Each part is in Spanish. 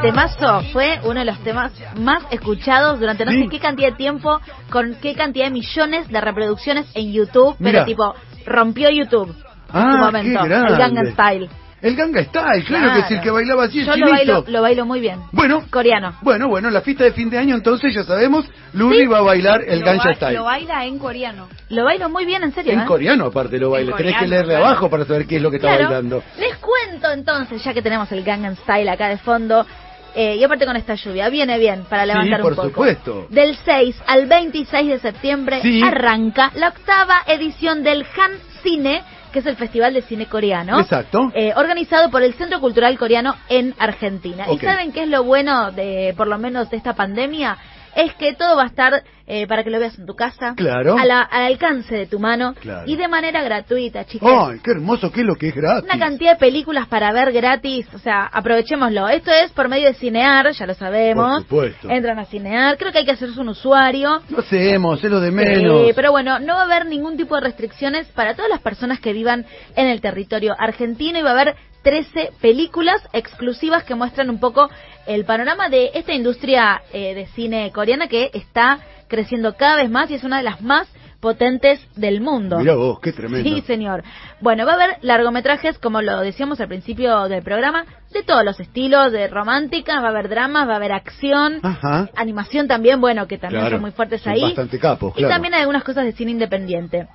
temazo fue uno de los temas más escuchados durante no Sí. sé qué cantidad de tiempo, con qué cantidad de millones de reproducciones en YouTube, pero tipo, rompió YouTube en Ah, su momento, qué grande. el Gangnam Style. El Ganga Style, claro, que es el que bailaba así, el Yo lo bailo, lo bailo muy bien. Bueno, Coreano. bueno, bueno, la fiesta de fin de año entonces ya sabemos, Luli Sí. va a bailar el ba- Style. Lo baila en coreano. Lo bailo muy bien, en serio. En ¿eh? coreano aparte lo baila, tenés que leerle claro. abajo para saber qué es lo que está Claro. bailando. Les cuento entonces, ya que tenemos el Gangnam Style acá de fondo, eh, y aparte con esta lluvia, viene bien para Sí, levantar por un poco. supuesto. Del 6 al 26 de septiembre Sí. arranca la octava edición del Han Cine, que es el Festival de Cine Coreano. Exacto. eh, organizado por el Centro Cultural Coreano en Argentina. ¿Y saben qué es lo bueno de, por lo menos, de esta pandemia? Es que todo va a estar eh, para que lo veas en tu casa, Claro. a la- al alcance de tu mano Claro. y de manera gratuita, chicos. Ay, qué hermoso que es lo que es gratis. Una cantidad de películas para ver gratis, o sea, aprovechémoslo. Esto es por medio de Cinear, ya lo sabemos. Por supuesto. Entran a Cinear, creo que hay que hacerse un usuario. No hacemos, es lo de menos. Sí, pero bueno, no va a haber ningún tipo de restricciones para todas las personas que vivan en el territorio argentino y va a haber 13 películas exclusivas que muestran un poco el panorama de esta industria eh, de cine coreana que está creciendo cada vez más y es una de las más potentes del mundo. Mirá vos, qué tremendo. Sí, señor. Bueno, va a haber largometrajes, como lo decíamos al principio del programa, de todos los estilos, de romántica, va a haber dramas, va a haber acción, Ajá. animación también, bueno, que también Claro, son muy fuertes ahí. bastante capos, Y también hay algunas cosas de cine independiente.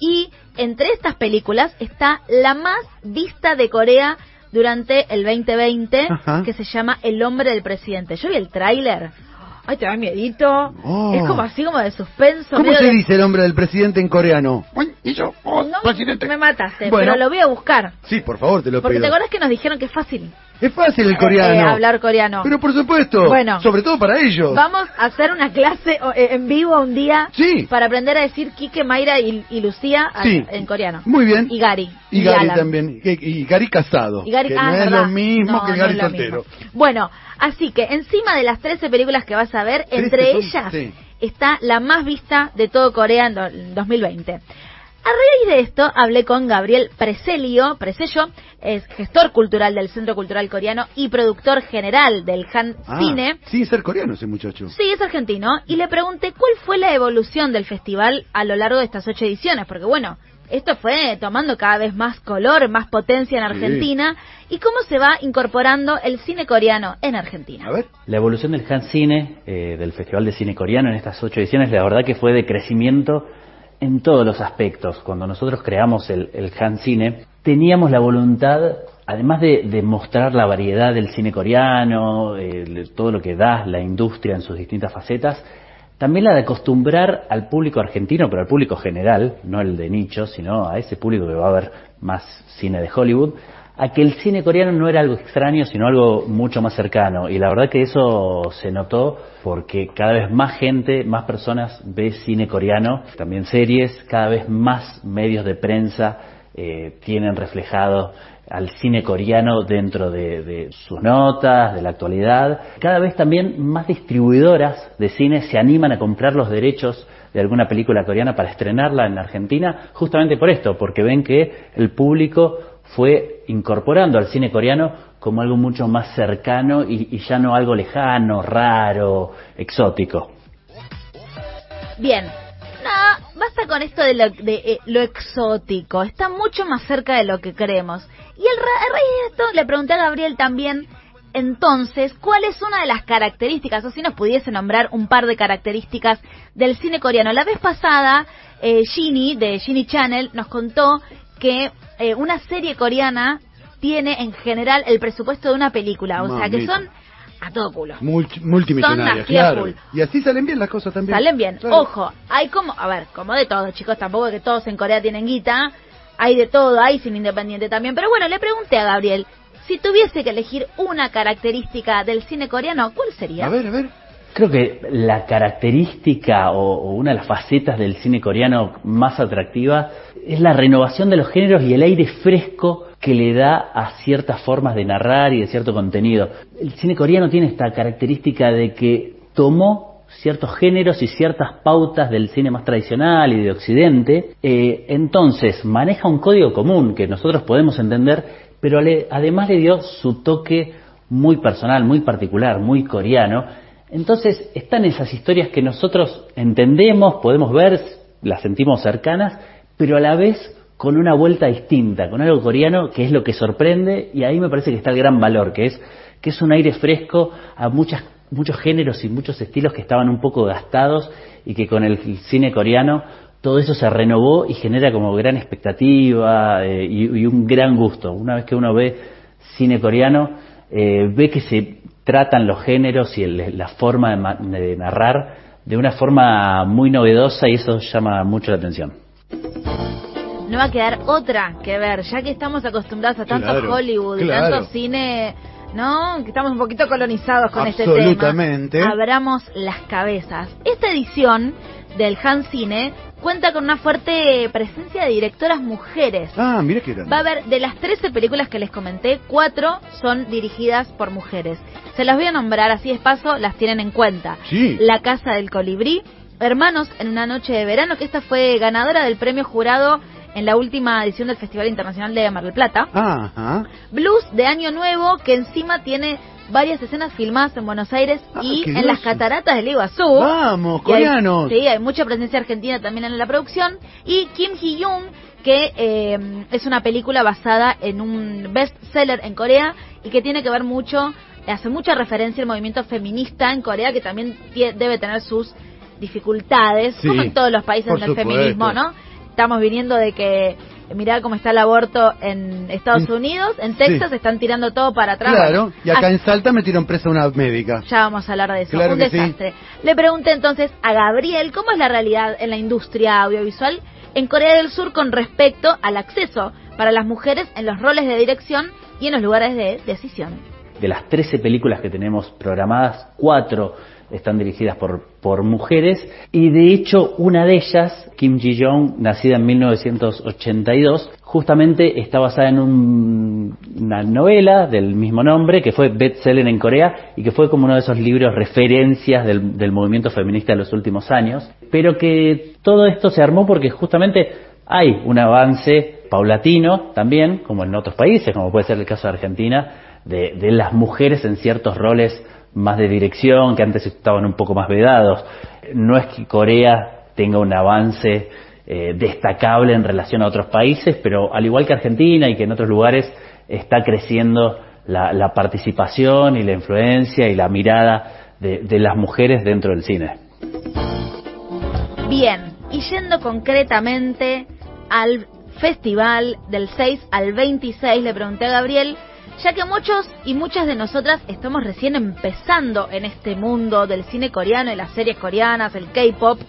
Y entre estas películas está la más vista de Corea durante el 2020, Ajá. que se llama El hombre del presidente. Yo vi el tráiler. Ay, te da miedito. Oh. Es como así como de suspenso. ¿Cómo se de- dice el nombre del presidente en coreano? No, me mataste, Bueno. pero lo voy a buscar. Sí, por favor, te lo Porque pido. te acuerdas que nos dijeron que es fácil Es fácil el eh, coreano. eh, hablar coreano. Pero por supuesto. Bueno. Sobre todo para ellos. Vamos a hacer una clase eh, en vivo un día Sí. para aprender a decir Kike, Mayra y, y Lucía Sí. en coreano. Muy bien. Y Gary. Y Gary Alan. también. Y, y Gary casado. Y Gary, que ah, no es verdad. lo mismo No, que no Gary lo soltero. Bueno, así que encima de las 13 películas que vas a ver, 13 entre ellas sí. está la más vista de todo Corea en 2020. A raíz de esto hablé con Gabriel Preselio, Presello, es gestor cultural del Centro Cultural Coreano y productor general del Han Ah, Cine. Sin ser coreano ese muchacho. Sí, es argentino. Y le pregunté cuál fue la evolución del festival a lo largo de estas ocho ediciones. Porque bueno, esto fue tomando cada vez más color, más potencia en Sí. Argentina. Y cómo se va incorporando el cine coreano en Argentina. A ver. La evolución del Han Cine, eh, del Festival de Cine Coreano en estas ocho ediciones, la verdad que fue de crecimiento en todos los aspectos. Cuando nosotros creamos el, Han Cine, teníamos la voluntad, además de, mostrar la variedad del cine coreano, todo lo que da la industria en sus distintas facetas, también la de acostumbrar al público argentino, pero al público general, no el de nicho, sino a ese público que va a ver más cine de Hollywood, a que el cine coreano no era algo extraño, sino algo mucho más cercano. Y la verdad que eso se notó porque cada vez más gente, más personas ve cine coreano, también series, cada vez más medios de prensa eh, tienen reflejado al cine coreano dentro de, de sus notas, de la actualidad. Cada vez también más distribuidoras de cine se animan a comprar los derechos de alguna película coreana para estrenarla en Argentina, justamente por esto, porque ven que el público fue incorporando al cine coreano como algo mucho más cercano y, y ya no algo lejano, raro, exótico. Bien. No, basta con esto de, lo, de eh, lo exótico. Está mucho más cerca de lo que creemos. Y el a raíz de esto le pregunté a Gabriel también, entonces, ¿cuál es una de las características, o si nos pudiese nombrar un par de características del cine coreano? La vez pasada, eh, Ginny, de Ginny Channel, nos contó que eh, una serie coreana tiene en general el presupuesto de una película. O sea, que son a todo culo. Multi- multimillonarias, las claro. full. Y así salen bien las cosas también. Salen bien. Claro. Ojo, hay como, a ver, como de todo, chicos, tampoco es que todos en Corea tienen guita. Hay de todo, hay cine independiente también. Pero bueno, le pregunté a Gabriel, si tuviese que elegir una característica del cine coreano, ¿cuál sería? A ver, a ver. Creo que la característica o, una de las facetas del cine coreano más atractiva es la renovación de los géneros y el aire fresco que le da a ciertas formas de narrar y de cierto contenido. El cine coreano tiene esta característica de que tomó ciertos géneros y ciertas pautas del cine más tradicional y de Occidente, eh, entonces maneja un código común que nosotros podemos entender, pero le- además le dio su toque muy personal, muy particular, muy coreano. Entonces están esas historias que nosotros entendemos, podemos ver, las sentimos cercanas, pero a la vez con una vuelta distinta, con algo coreano que es lo que sorprende y ahí me parece que está el gran valor, que es que es un aire fresco a muchas, muchos géneros y muchos estilos que estaban un poco gastados y que con el cine coreano todo eso se renovó y genera como gran expectativa eh, y, un gran gusto. Una vez que uno ve cine coreano, eh, ve que se tratan los géneros y la forma de, narrar de una forma muy novedosa y eso llama mucho la atención. No va a quedar otra que ver, ya que estamos acostumbrados a tanto Hollywood, tanto cine ¿no? Que estamos un poquito colonizados con este tema. Absolutamente. Abramos las cabezas. Esta edición del Han Cine cuenta con una fuerte presencia de directoras mujeres. Ah, mira qué Va a haber, de las 13 películas que les comenté, cuatro son dirigidas por mujeres. Se las voy a nombrar así de paso, las tienen en cuenta. Sí. La Casa del Colibrí, Hermanos en una noche de verano, que esta fue ganadora del premio jurado en la última edición del Festival Internacional de Mar del Plata. Ajá. Blues de Año Nuevo, que encima tiene varias escenas filmadas en Buenos Aires Ah, y en las cataratas del Iguazú. Vamos, Y hay- coreanos. sí, hay mucha presencia argentina también en la producción. Y Kim Hee-yoon, que eh, es una película basada en un bestseller en Corea y que tiene que ver mucho, hace mucha referencia al movimiento feminista en Corea, que también debe tener sus dificultades, Sí, como en todos los países del feminismo, ¿no? Estamos viniendo de que, mirá cómo está el aborto en Estados Unidos, en Texas sí. están tirando todo para atrás. Claro, y acá así- en Salta metieron presa a una médica. ya vamos a hablar de eso. Claro Un que sí. desastre. Le pregunté entonces a Gabriel cómo es la realidad en la industria audiovisual en Corea del Sur con respecto al acceso para las mujeres en los roles de dirección y en los lugares de decisión. De las 13 películas que tenemos programadas, cuatro están dirigidas por, por mujeres. Y de hecho una de ellas, Kim Ji-young, nacida en 1982, justamente está basada en un- una novela del mismo nombre que fue bestseller en Corea y que fue como uno de esos libros referencias del, del movimiento feminista de los últimos años, pero que todo esto se armó porque justamente hay un avance paulatino también, como en otros países, como puede ser el caso de Argentina, de, de las mujeres en ciertos roles más de dirección, que antes estaban un poco más vedados. No es que Corea tenga un avance eh, destacable en relación a otros países, pero al igual que Argentina y que en otros lugares está creciendo la, la participación y la influencia y la mirada de, de las mujeres dentro del cine. Bien, y yendo concretamente al festival del 6 al 26, le pregunté a Gabriel, ya que muchos y muchas de nosotras estamos recién empezando en este mundo del cine coreano y las series coreanas, el K-pop,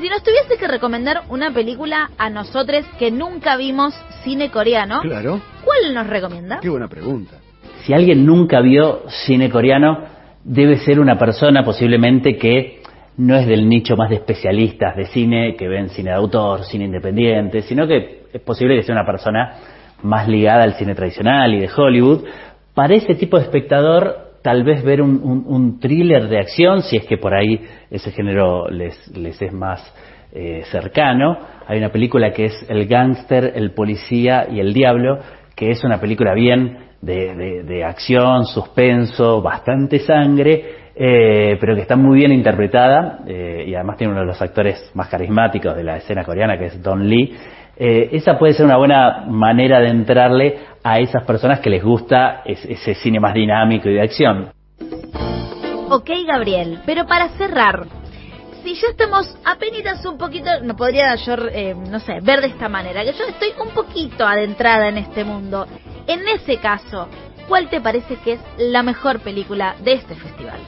si nos tuviese que recomendar una película a nosotros que nunca vimos cine coreano, Claro. ¿cuál nos recomienda? Qué buena pregunta. Si alguien nunca vio cine coreano, debe ser una persona posiblemente que no es del nicho más de especialistas de cine, que ven cine de autor, cine independiente, sino que es posible que sea una persona más ligada al cine tradicional y de Hollywood. Para ese tipo de espectador, tal vez ver un, un- thriller de acción, si es que por ahí ese género les, les es más eh, cercano. Hay una película que es El gángster, el policía y el diablo, que es una película bien de, de- de acción, suspenso, bastante sangre, eh, pero que está muy bien interpretada eh, y además tiene uno de los actores más carismáticos de la escena coreana, que es Don Lee. Eh, esa puede ser una buena manera de entrarle a esas personas que les gusta es- ese cine más dinámico y de acción. Ok, Gabriel, pero para cerrar, si ya estamos apenas un poquito, no podría yo, eh, no sé, ver de esta manera, que yo estoy un poquito adentrada en este mundo. En ese caso, ¿cuál te parece que es la mejor película de este festival?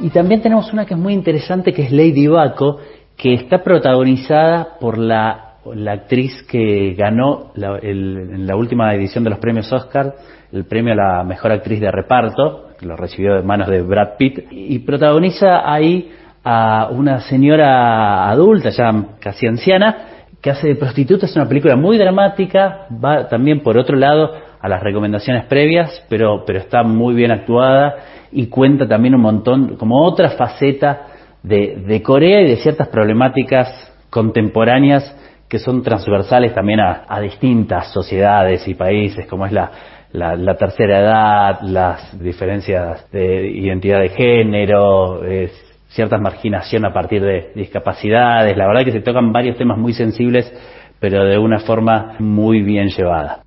Y también tenemos una que es muy interesante, que es Lady Baco, que está protagonizada por la, la actriz que ganó la- en la última edición de los premios Oscar el premio a la mejor actriz de reparto, que lo recibió de manos de Brad Pitt, y protagoniza ahí a una señora adulta, ya casi anciana, que hace de prostituta, es una película muy dramática, va también por otro lado a las recomendaciones previas, pero, pero está muy bien actuada y cuenta también un montón, como otra faceta de, de Corea y de ciertas problemáticas contemporáneas que son transversales también a, a distintas sociedades y países, como es la, tercera edad, las diferencias de identidad de género, eh, cierta marginación a partir de discapacidades. La verdad que se tocan varios temas muy sensibles, pero de una forma muy bien llevada.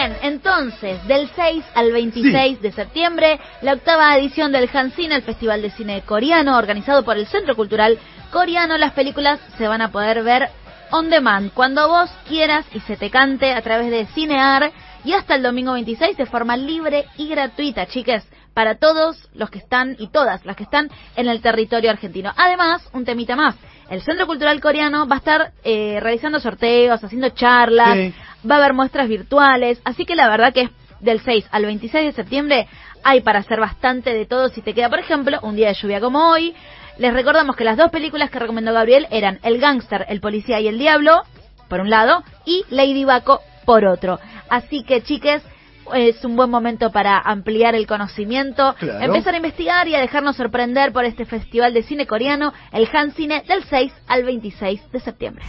Bien, entonces, del 6 al 26 sí. de septiembre, la octava edición del Hancine, el Festival de Cine Coreano, organizado por el Centro Cultural Coreano, las películas se van a poder ver on demand, cuando vos quieras y se te cante a través de Cinear y hasta el domingo 26 de forma libre y gratuita, chiques, para todos los que están y todas las que están en el territorio argentino. Además, un temita más, el Centro Cultural Coreano va a estar eh, realizando sorteos, haciendo charlas, sí. Va a haber muestras virtuales, así que la verdad que es del 6 al 26 de septiembre hay para hacer bastante de todo si te queda, por ejemplo, un día de lluvia como hoy. Les recordamos que las dos películas que recomendó Gabriel eran El Gángster, El Policía y el Diablo, por un lado, y Lady Baco, por otro. Así que, chiques, es un buen momento para ampliar el conocimiento, Claro. empezar a investigar y a dejarnos sorprender por este festival de cine coreano, el Han Cine, del 6 al 26 de septiembre.